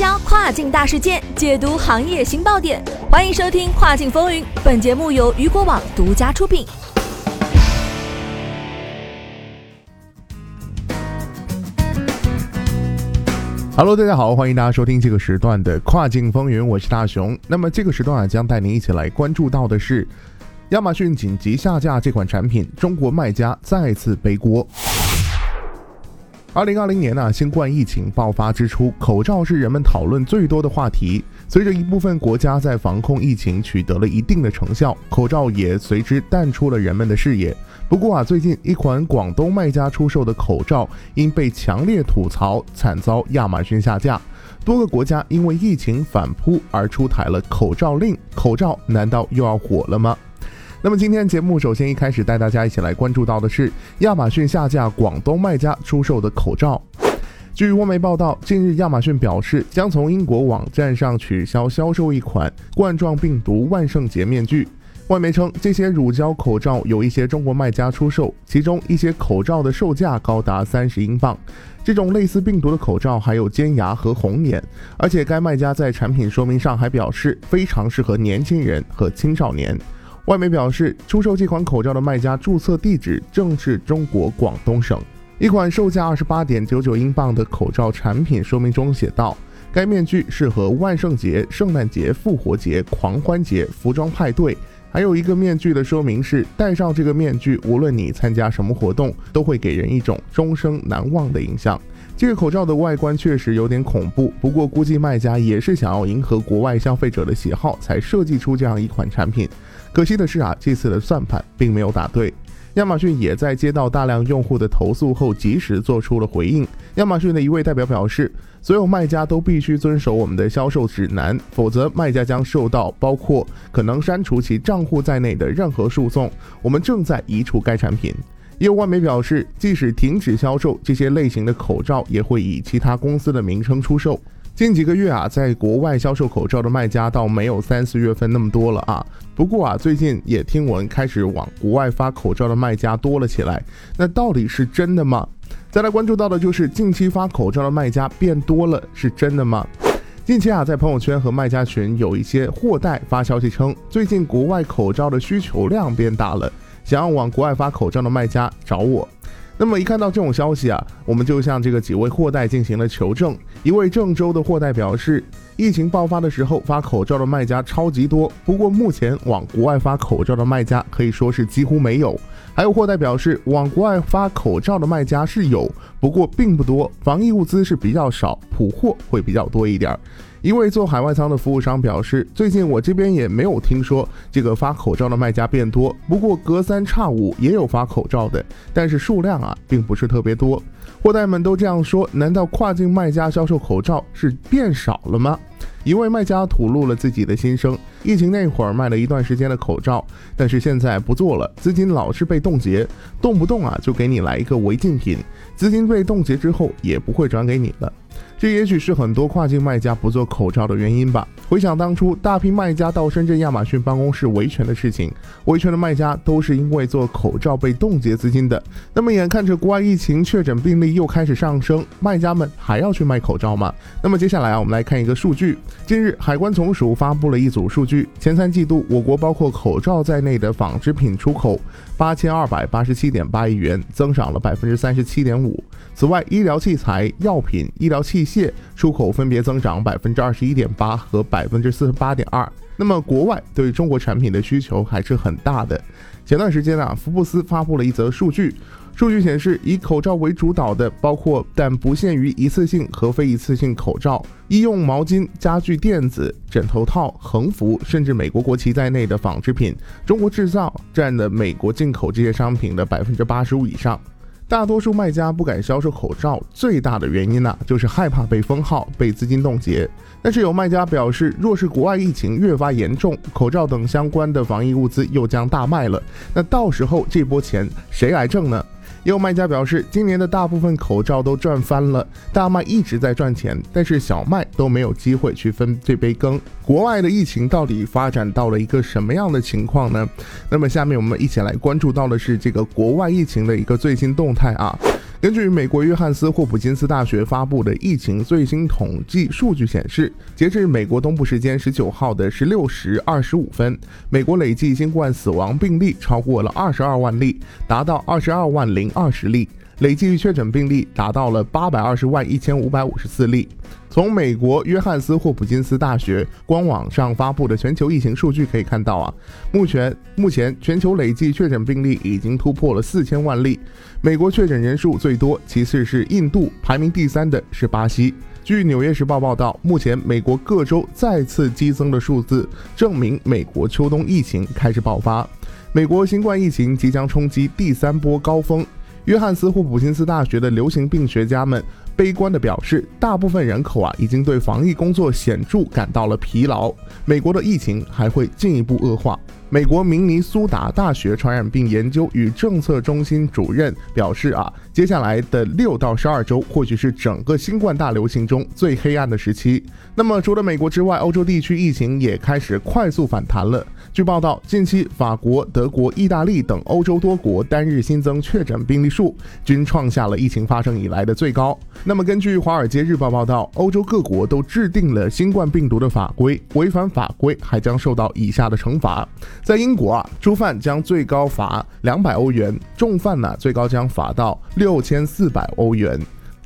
销跨境大事件，解读行业新爆点。欢迎收听《跨境风云》，本节目由雨果网独家出品。Hello，大家好，欢迎大家收听这个时段的《跨境风云》，我是大熊。那么这个时段啊，将带您一起来关注到的是亚马逊紧急下架这款产品，中国卖家再次背锅。二零二零年呢，新冠疫情爆发之初，口罩是人们讨论最多的话题。随着一部分国家在防控疫情取得了一定的成效，口罩也随之淡出了人们的视野。不过啊，最近一款广东卖家出售的口罩因被强烈吐槽，惨遭亚马逊下架。多个国家因为疫情反扑而出台了口罩令，口罩难道又要火了吗？那么今天节目首先一开始带大家一起来关注到的是亚马逊下架广东卖家出售的口罩。据外媒报道，近日亚马逊表示将从英国网站上取消销售一款冠状病毒万圣节面具。外媒称，这些乳胶口罩有一些中国卖家出售，其中一些口罩的售价高达三十英镑。这种类似病毒的口罩还有尖牙和红眼，而且该卖家在产品说明上还表示非常适合年轻人和青少年。外媒表示，出售这款口罩的卖家注册地址正是中国广东省。一款售价二十八点九九英镑的口罩产品说明中写道：“该面具适合万圣节、圣诞节、复活节、狂欢节、服装派对。”还有一个面具的说明是：戴上这个面具，无论你参加什么活动，都会给人一种终生难忘的印象。这个口罩的外观确实有点恐怖，不过估计卖家也是想要迎合国外消费者的喜好，才设计出这样一款产品。可惜的是啊，这次的算盘并没有打对。亚马逊也在接到大量用户的投诉后，及时做出了回应。亚马逊的一位代表表示，所有卖家都必须遵守我们的销售指南，否则卖家将受到包括可能删除其账户在内的任何诉讼。我们正在移除该产品。也有外媒表示，即使停止销售这些类型的口罩，也会以其他公司的名称出售。近几个月啊，在国外销售口罩的卖家倒没有三四月份那么多了啊。不过啊，最近也听闻开始往国外发口罩的卖家多了起来。那到底是真的吗？再来关注到的就是近期发口罩的卖家变多了，是真的吗？近期啊，在朋友圈和卖家群有一些货代发消息称，最近国外口罩的需求量变大了，想要往国外发口罩的卖家找我。那么一看到这种消息啊，我们就向这个几位货代进行了求证。一位郑州的货代表示，疫情爆发的时候发口罩的卖家超级多，不过目前往国外发口罩的卖家可以说是几乎没有。还有货代表示，往国外发口罩的卖家是有，不过并不多，防疫物资是比较少，普货会比较多一点。一位做海外仓的服务商表示，最近我这边也没有听说这个发口罩的卖家变多，不过隔三差五也有发口罩的，但是数量啊并不是特别多。货代们都这样说，难道跨境卖家销售口罩是变少了吗？一位卖家吐露了自己的心声：疫情那会儿卖了一段时间的口罩，但是现在不做了，资金老是被冻结，动不动啊就给你来一个违禁品，资金被冻结之后也不会转给你了。这也许是很多跨境卖家不做口罩的原因吧。回想当初大批卖家到深圳亚马逊办公室维权的事情，维权的卖家都是因为做口罩被冻结资金的。那么眼看着国外疫情确诊病例又开始上升，卖家们还要去卖口罩吗？那么接下来啊，我们来看一个数据。近日，海关总署发布了一组数据，前三季度我国包括口罩在内的纺织品出口八千二百八十七点八亿元，增长了百分之三十七点五。此外，医疗器材、药品、医疗器械出口分别增长百分之二十一点八和百分之四十八点二。那么，国外对中国产品的需求还是很大的。前段时间啊，福布斯发布了一则数据，数据显示，以口罩为主导的，包括但不限于一次性和非一次性口罩、医用毛巾、家具垫子、枕头套、横幅，甚至美国国旗在内的纺织品，中国制造占了美国进口这些商品的百分之八十五以上。大多数卖家不敢销售口罩，最大的原因呢，就是害怕被封号、被资金冻结。但是有卖家表示，若是国外疫情越发严重，口罩等相关的防疫物资又将大卖了，那到时候这波钱谁来挣呢？也有卖家表示，今年的大部分口罩都赚翻了，大麦一直在赚钱，但是小麦都没有机会去分这杯羹。国外的疫情到底发展到了一个什么样的情况呢？那么下面我们一起来关注到的是这个国外疫情的一个最新动态啊。根据美国约翰斯霍普金斯大学发布的疫情最新统计数据显示，截至美国东部时间十九号的十六时二十五分，美国累计新冠死亡病例超过了二十二万例，达到二十二万零二十例。累计确诊病例达到了八百二十万一千五百五十四例。从美国约翰斯霍普金斯大学官网上发布的全球疫情数据可以看到啊，目前目前全球累计确诊病例已经突破了四千万例。美国确诊人数最多，其次是印度，排名第三的是巴西。据《纽约时报》报道，目前美国各州再次激增的数字，证明美国秋冬疫情开始爆发。美国新冠疫情即将冲击第三波高峰。约翰斯霍普金斯大学的流行病学家们悲观地表示，大部分人口啊已经对防疫工作显著感到了疲劳，美国的疫情还会进一步恶化。美国明尼苏达大学传染病研究与政策中心主任表示啊，接下来的六到十二周或许是整个新冠大流行中最黑暗的时期。那么，除了美国之外，欧洲地区疫情也开始快速反弹了。据报道，近期法国、德国、意大利等欧洲多国单日新增确诊病例数均创下了疫情发生以来的最高。那么，根据《华尔街日报》报道，欧洲各国都制定了新冠病毒的法规，违反法规还将受到以下的惩罚。在英国啊，初犯将最高罚两百欧元，重犯呢最高将罚到六千四百欧元。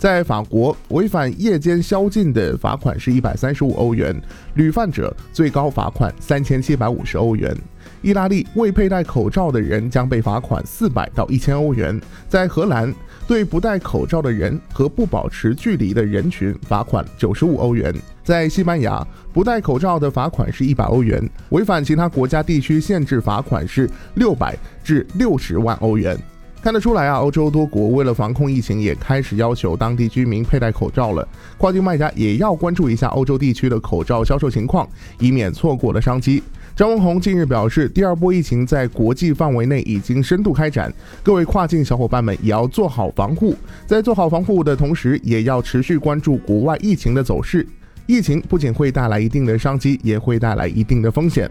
在法国，违反夜间宵禁的罚款是一百三十五欧元，屡犯者最高罚款三千七百五十欧元。意大利未佩戴口罩的人将被罚款四百到一千欧元。在荷兰，对不戴口罩的人和不保持距离的人群罚款九十五欧元。在西班牙，不戴口罩的罚款是一百欧元，违反其他国家地区限制罚款是六百至六十万欧元。看得出来啊，欧洲多国为了防控疫情，也开始要求当地居民佩戴口罩了。跨境卖家也要关注一下欧洲地区的口罩销售情况，以免错过了商机。张文宏近日表示，第二波疫情在国际范围内已经深度开展，各位跨境小伙伴们也要做好防护，在做好防护的同时，也要持续关注国外疫情的走势。疫情不仅会带来一定的商机，也会带来一定的风险。